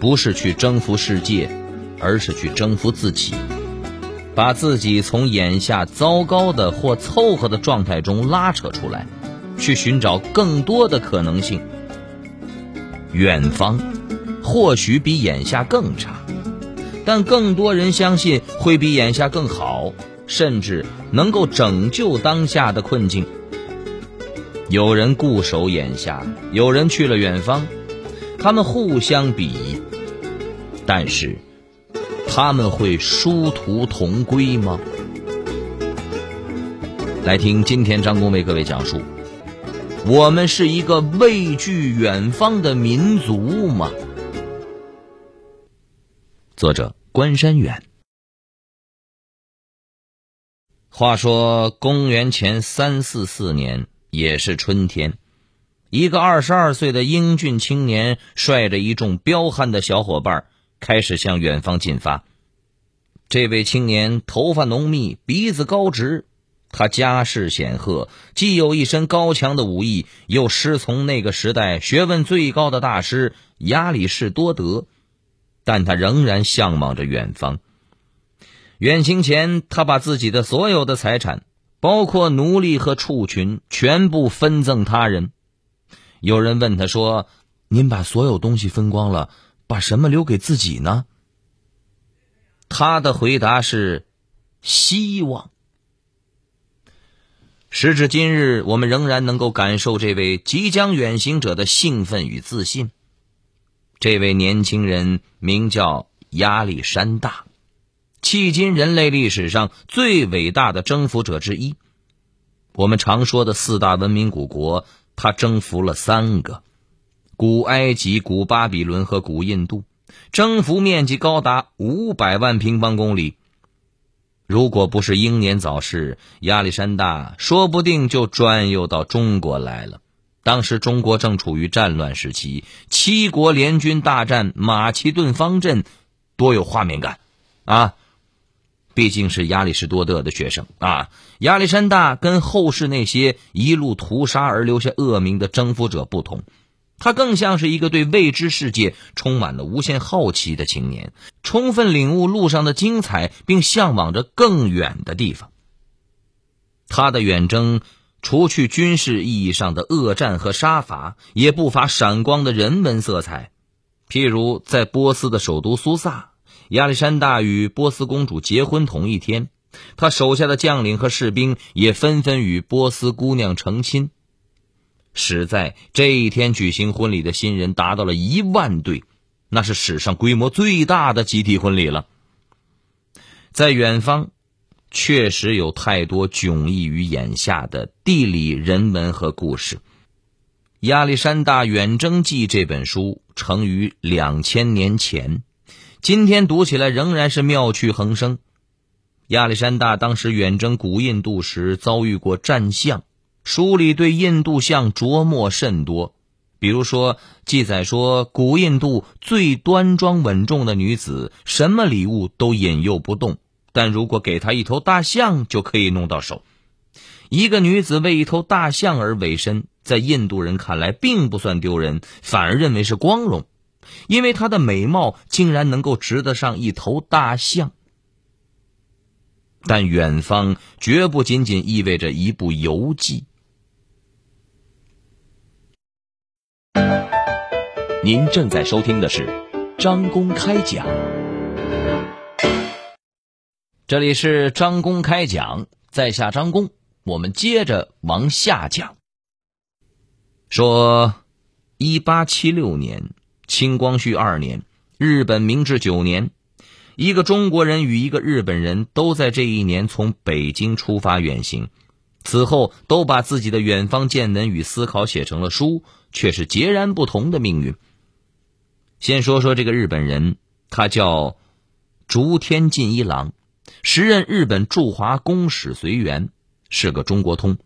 不是去征服世界，而是去征服自己，把自己从眼下糟糕的或凑合的状态中拉扯出来，去寻找更多的可能性。远方或许比眼下更差，但更多人相信会比眼下更好，甚至能够拯救当下的困境。有人固守眼下，有人去了远方，他们互相比，但是他们会殊途同归吗？来听今天张工为各位讲述：我们是一个畏惧远方的民族吗？作者关山远。话说公元前三四四年。也是春天，一个二十二岁的英俊青年率着一众彪悍的小伙伴开始向远方进发。这位青年头发浓密，鼻子高直，他家世显赫，既有一身高强的武艺，又师从那个时代学问最高的大师亚里士多德，但他仍然向往着远方。远行前，他把自己的所有的财产。包括奴隶和畜群，全部分赠他人。有人问他说：“您把所有东西分光了，把什么留给自己呢？”他的回答是：“希望。”时至今日，我们仍然能够感受这位即将远行者的兴奋与自信。这位年轻人名叫亚历山大。迄今人类历史上最伟大的征服者之一。我们常说的四大文明古国，他征服了三个：古埃及、古巴比伦和古印度，征服面积高达五百万平方公里。如果不是英年早逝，亚历山大说不定就转悠到中国来了。当时中国正处于战乱时期，七国联军大战马其顿方阵，多有画面感啊！毕竟是亚里士多德的学生啊，亚历山大跟后世那些一路屠杀而留下恶名的征服者不同，他更像是一个对未知世界充满了无限好奇的青年，充分领悟路上的精彩，并向往着更远的地方。他的远征，除去军事意义上的恶战和杀伐，也不乏闪光的人文色彩，譬如在波斯的首都苏萨。亚历山大与波斯公主结婚同一天，他手下的将领和士兵也纷纷与波斯姑娘成亲。史在这一天举行婚礼的新人达到了一万对，那是史上规模最大的集体婚礼了。在远方，确实有太多迥异于眼下的地理人文和故事。《亚历山大远征记》这本书成于两千年前。今天读起来仍然是妙趣横生。亚历山大当时远征古印度时遭遇过战象，书里对印度象琢磨甚多。比如说，记载说古印度最端庄稳重的女子，什么礼物都引诱不动，但如果给她一头大象，就可以弄到手。一个女子为一头大象而委身，在印度人看来并不算丢人，反而认为是光荣。因为她的美貌竟然能够值得上一头大象，但远方绝不仅仅意味着一部游记。您正在收听的是张公开讲，这里是张公开讲，在下张公，我们接着往下讲。说，一八七六年。清光绪二年，日本明治九年，一个中国人与一个日本人都在这一年从北京出发远行，此后都把自己的远方见闻与思考写成了书，却是截然不同的命运。先说说这个日本人，他叫竹天进一郎，时任日本驻华公使随员，是个中国通。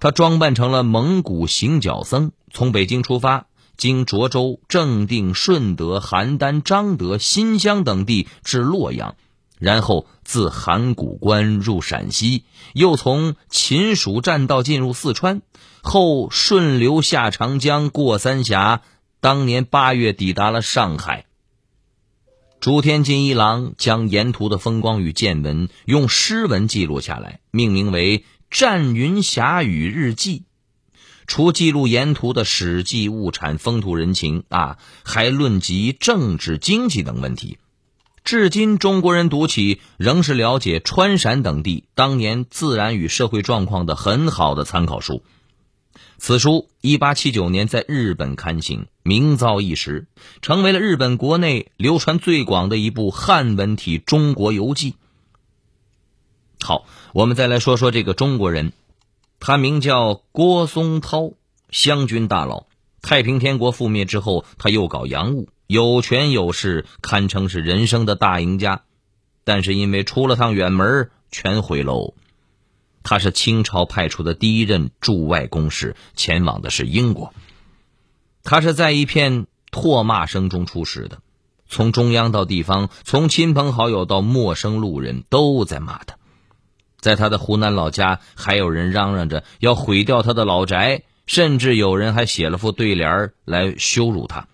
他装扮成了蒙古行脚僧，从北京出发，经涿州、正定、顺德、邯郸、彰德、新乡等地至洛阳，然后自函谷关入陕西，又从秦蜀栈道进入四川，后顺流下长江，过三峡，当年八月抵达了上海。竹天金一郎将沿途的风光与见闻用诗文记录下来，命名为。《战云霞雨日记》，除记录沿途的史记、物产、风土人情啊，还论及政治、经济等问题。至今，中国人读起仍是了解川陕等地当年自然与社会状况的很好的参考书。此书一八七九年在日本刊行，名噪一时，成为了日本国内流传最广的一部汉文体中国游记。好，我们再来说说这个中国人，他名叫郭松涛，湘军大佬。太平天国覆灭之后，他又搞洋务，有权有势，堪称是人生的大赢家。但是因为出了趟远门，全毁喽。他是清朝派出的第一任驻外公使，前往的是英国。他是在一片唾骂声中出使的，从中央到地方，从亲朋好友到陌生路人，都在骂他。在他的湖南老家，还有人嚷嚷着要毁掉他的老宅，甚至有人还写了副对联来羞辱他：“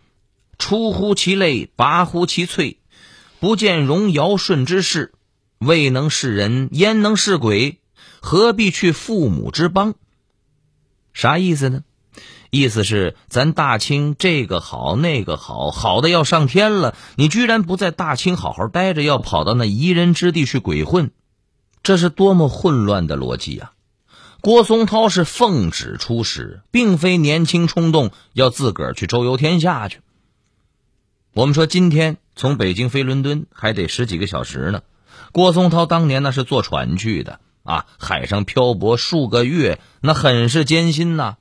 出乎其类，拔乎其萃，不见荣尧舜之事，未能是人，焉能是鬼？何必去父母之邦？”啥意思呢？意思是咱大清这个好那个好，好的要上天了，你居然不在大清好好待着，要跑到那夷人之地去鬼混。这是多么混乱的逻辑啊！郭松涛是奉旨出使，并非年轻冲动要自个儿去周游天下去。我们说今天从北京飞伦敦还得十几个小时呢，郭松涛当年那是坐船去的啊，海上漂泊数个月，那很是艰辛呐。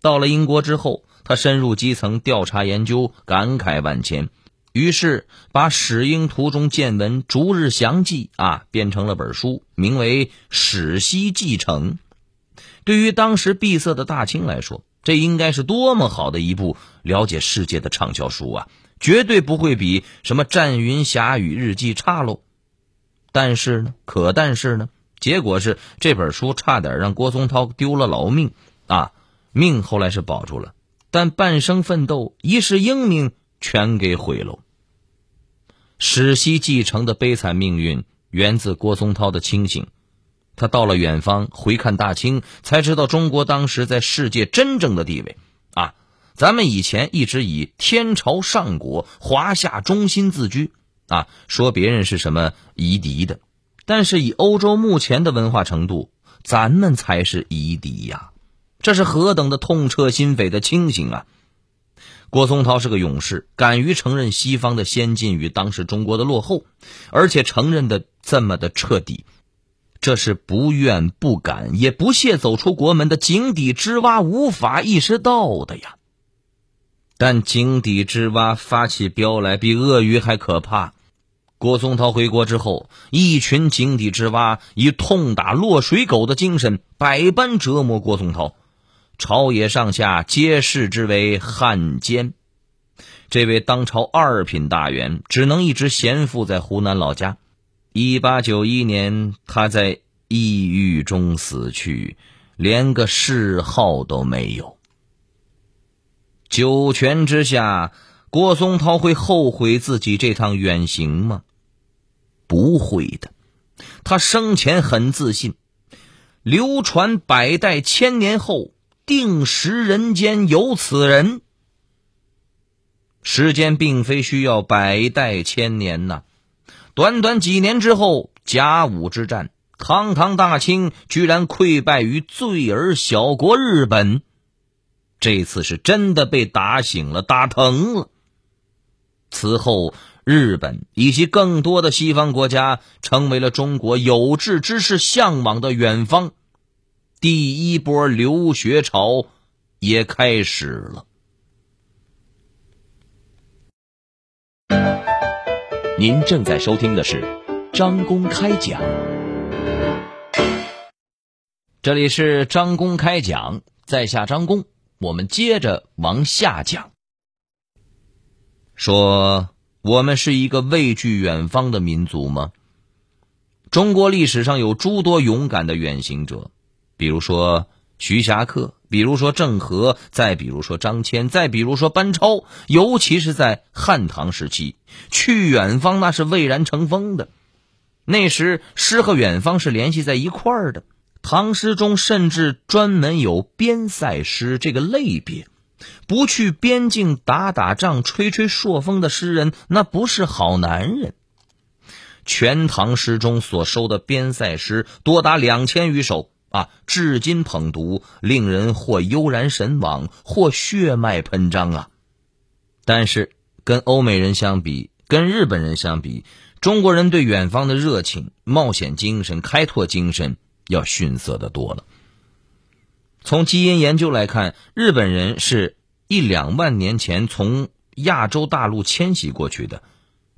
到了英国之后，他深入基层调查研究，感慨万千。于是，把史英途中见闻逐日详记啊，编成了本书，名为《史西继承》。对于当时闭塞的大清来说，这应该是多么好的一部了解世界的畅销书啊！绝对不会比什么《战云霞雨日记》差喽。但是呢，可但是呢，结果是这本书差点让郭松涛丢了老命啊！命后来是保住了，但半生奋斗、一世英名全给毁喽。史西继承的悲惨命运源自郭松涛的清醒。他到了远方，回看大清，才知道中国当时在世界真正的地位。啊，咱们以前一直以天朝上国、华夏中心自居，啊，说别人是什么夷狄的。但是以欧洲目前的文化程度，咱们才是夷狄呀！这是何等的痛彻心扉的清醒啊！郭松涛是个勇士，敢于承认西方的先进与当时中国的落后，而且承认的这么的彻底，这是不愿不敢也不屑走出国门的井底之蛙无法意识到的呀。但井底之蛙发起飙来，比鳄鱼还可怕。郭松涛回国之后，一群井底之蛙以痛打落水狗的精神，百般折磨郭松涛。朝野上下皆视之为汉奸，这位当朝二品大员只能一直闲赋在湖南老家。一八九一年，他在抑郁中死去，连个谥号都没有。九泉之下，郭松涛会后悔自己这趟远行吗？不会的，他生前很自信，流传百代千年后。定时人间有此人。时间并非需要百代千年呐，短短几年之后，甲午之战，堂堂大清居然溃败于罪儿小国日本。这次是真的被打醒了，打疼了。此后，日本以及更多的西方国家，成为了中国有志之士向往的远方。第一波留学潮也开始了。您正在收听的是张公开讲，这里是张公开讲，在下张公，我们接着往下讲。说我们是一个畏惧远方的民族吗？中国历史上有诸多勇敢的远行者，比如说徐霞客，比如说郑和，再比如说张骞，再比如说班超。尤其是在汉唐时期，去远方那是蔚然成风的。那时诗和远方是联系在一块儿的。唐诗中甚至专门有边塞诗这个类别。不去边境打打仗、吹吹朔风的诗人，那不是好男人。全唐诗中所收的边塞诗多达两千余首啊，至今捧读，令人或悠然神往，或血脉喷张啊。但是，跟欧美人相比，跟日本人相比，中国人对远方的热情、冒险精神、开拓精神要逊色的多了。从基因研究来看，日本人是一两万年前从亚洲大陆迁徙过去的，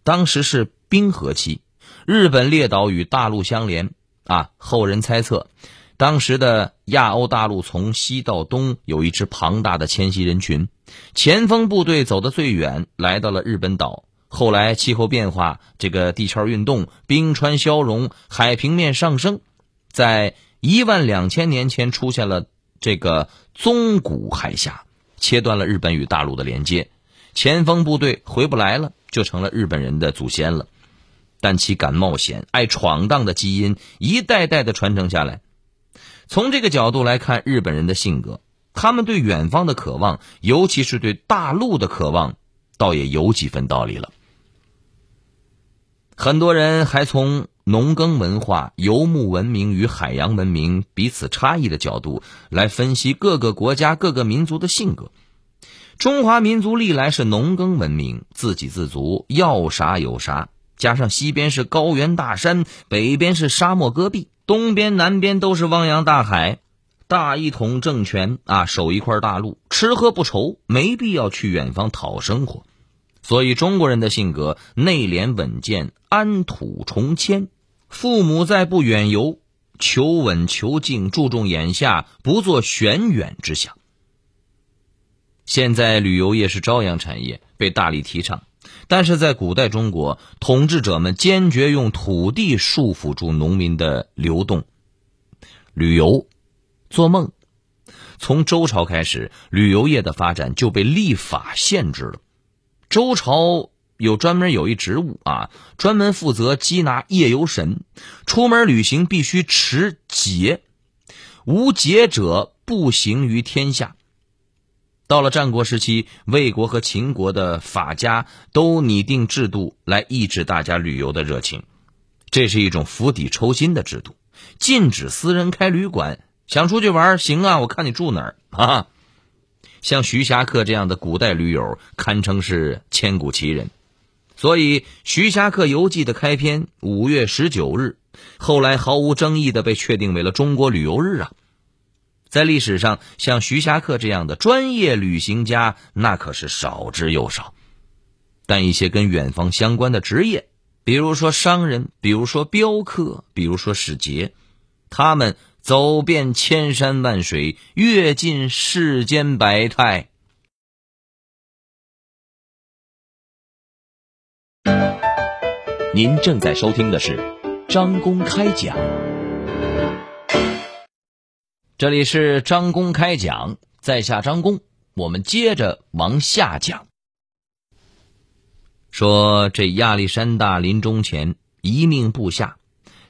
当时是冰河期。日本列岛与大陆相连啊，后人猜测，当时的亚欧大陆从西到东有一支庞大的迁徙人群，前锋部队走得最远，来到了日本岛。后来气候变化，这个地壳运动，冰川消融，海平面上升，在一万两千年前出现了这个宗谷海峡，切断了日本与大陆的连接，前锋部队回不来了，就成了日本人的祖先了。但其敢冒险、爱闯荡的基因一代代的传承下来。从这个角度来看，日本人的性格，他们对远方的渴望，尤其是对大陆的渴望，倒也有几分道理了。很多人还从农耕文化、游牧文明与海洋文明彼此差异的角度来分析各个国家、各个民族的性格。中华民族历来是农耕文明，自给自足，要啥有啥。加上西边是高原大山，北边是沙漠戈壁，东边南边都是汪洋大海，大一统政权啊，守一块大陆，吃喝不愁，没必要去远方讨生活。所以中国人的性格内敛稳健，安土重迁。父母在不远游，求稳求静，注重眼下，不做玄远之想。现在旅游业是朝阳产业，被大力提倡。但是在古代中国，统治者们坚决用土地束缚住农民的流动、旅游、做梦。从周朝开始，旅游业的发展就被立法限制了。周朝有专门有一职务啊，专门负责缉拿夜游神，出门旅行必须持节，无节者不行于天下。到了战国时期，魏国和秦国的法家都拟定制度来抑制大家旅游的热情，这是一种釜底抽薪的制度，禁止私人开旅馆。想出去玩行啊，我看你住哪儿 啊？像徐霞客这样的古代驴友堪称是千古奇人，所以《徐霞客游记》的开篇五月十九日，后来毫无争议的被确定为了中国旅游日啊。在历史上，像徐霞客这样的专业旅行家，那可是少之又少。但一些跟远方相关的职业，比如说商人，比如说镖客，比如说使节，他们走遍千山万水，阅尽世间百态。您正在收听的是张公开讲。这里是张公开讲，在下张公，我们接着往下讲。说这亚历山大临终前一命部下，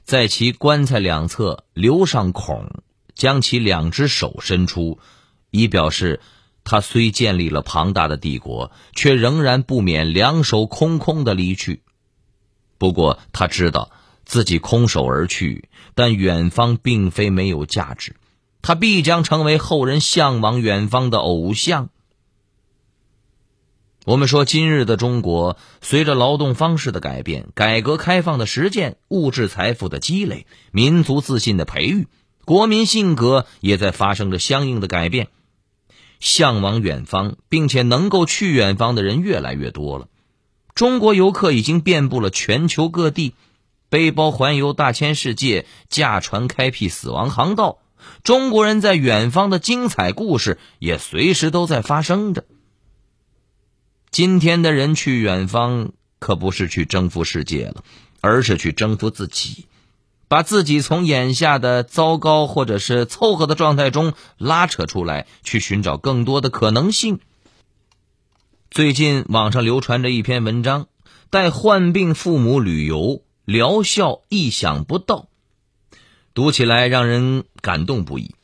在其棺材两侧留上孔，将其两只手伸出，以表示他虽建立了庞大的帝国，却仍然不免两手空空的离去。不过他知道自己空手而去，但远方并非没有价值。他必将成为后人向往远方的偶像。我们说，今日的中国，随着劳动方式的改变、改革开放的实践、物质财富的积累、民族自信的培育，国民性格也在发生着相应的改变。向往远方，并且能够去远方的人越来越多了。中国游客已经遍布了全球各地，背包环游大千世界，驾船开辟死亡航道。中国人在远方的精彩故事也随时都在发生着。今天的人去远方，可不是去征服世界了，而是去征服自己。把自己从眼下的糟糕或者是凑合的状态中拉扯出来，去寻找更多的可能性。最近网上流传着一篇文章，带患病父母旅游，疗效意想不到，读起来让人感动不已。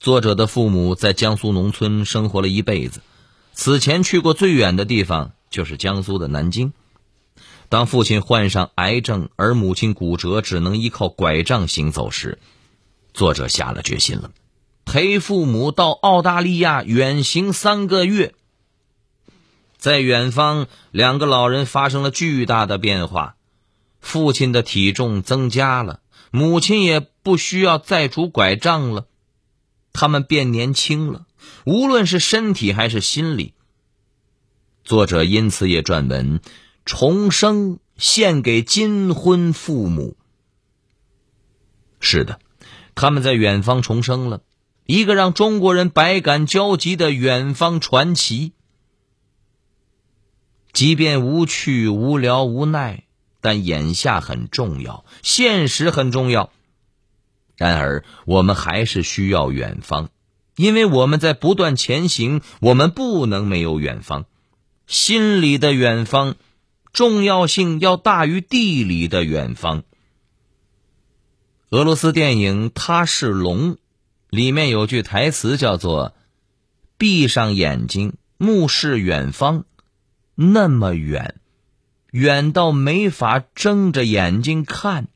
作者的父母在江苏农村生活了一辈子，此前去过最远的地方就是江苏的南京。当父亲患上癌症，而母亲骨折，只能依靠拐杖行走时，作者下了决心了，陪父母到澳大利亚远行三个月。在远方，两个老人发生了巨大的变化，父亲的体重增加了，母亲也不需要再拄拐杖了，他们变年轻了，无论是身体还是心理。作者因此也撰文。重生献给金婚父母。是的，他们在远方重生了，一个让中国人百感交集的远方传奇。即便无趣、无聊、无奈，但眼下很重要，现实很重要。然而，我们还是需要远方，因为我们在不断前行，我们不能没有远方，心里的远方。重要性要大于地理的远方。俄罗斯电影《他是龙》里面有句台词叫做：“闭上眼睛，目视远方，那么远，远到没法睁着眼睛看。”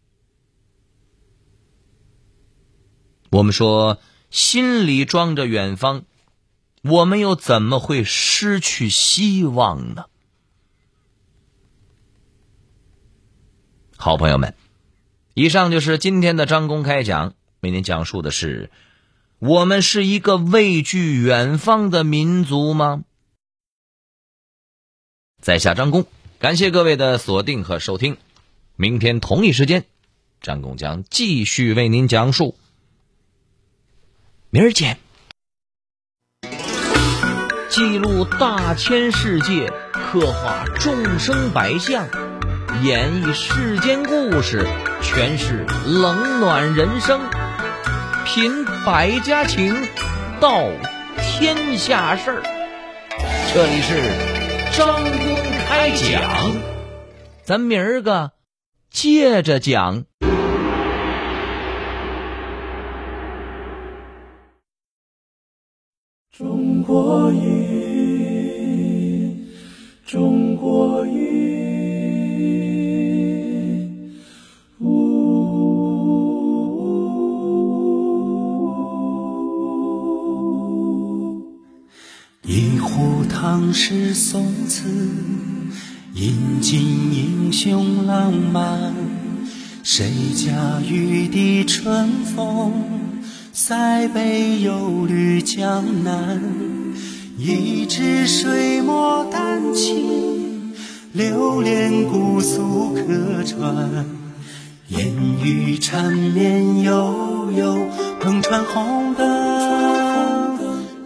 我们说心里装着远方，我们又怎么会失去希望呢？好朋友们，以上就是今天的张公开讲，为您讲述的是：我们是一个畏惧远方的民族吗？在下张公，感谢各位的锁定和收听。明天同一时间，张工将继续为您讲述。明儿见。记录大千世界，刻画众生百相。演绎世间故事，诠释冷暖人生，品百家情，道天下事儿。这里是张公开讲，咱明儿个接着讲。中国音，中国音。唐诗宋词，引尽英雄浪漫。谁家玉笛春风，塞北又绿江南。一支水墨丹青，流连姑苏客船。烟雨缠绵悠悠，篷船红灯。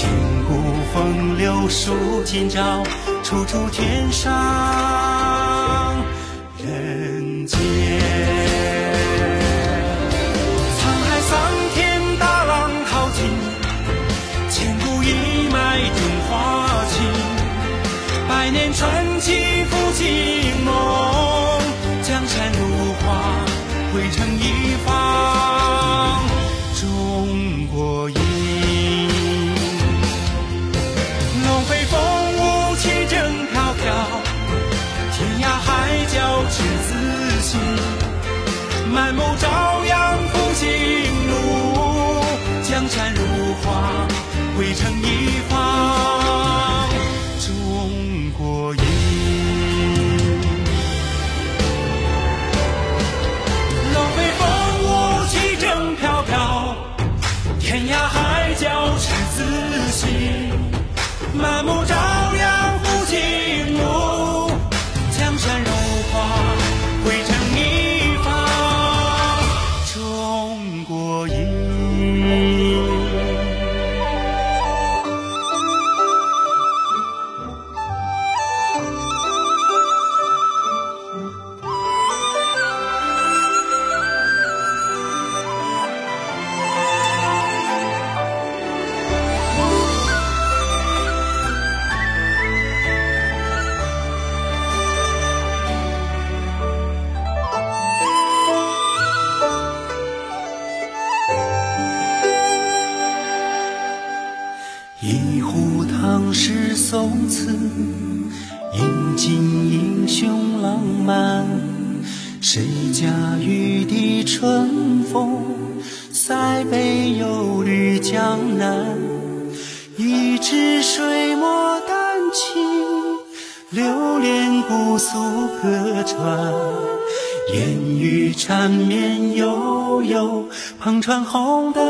千古风流数今朝，处处天上人间。沧海桑田，大浪淘尽，千古一脉中华情。百年传奇复兴梦，满目朝一壶唐诗宋词，饮尽英雄浪漫。谁家玉笛春风，塞北又绿江南。一支水墨丹青，流连姑苏客船。烟雨缠绵悠悠，篷船红灯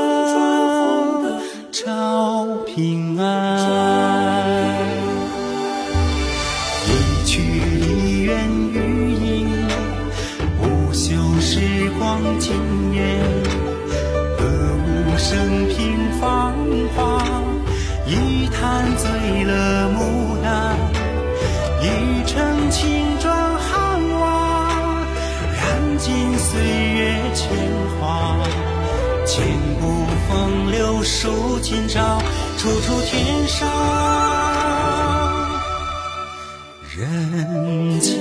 照平安。一曲梨园余音，不朽时光惊艳。歌舞升平芳华，一坛醉了牡丹。一城青砖汉瓦，燃尽岁月铅华。千古风流数今朝，处处天上人间。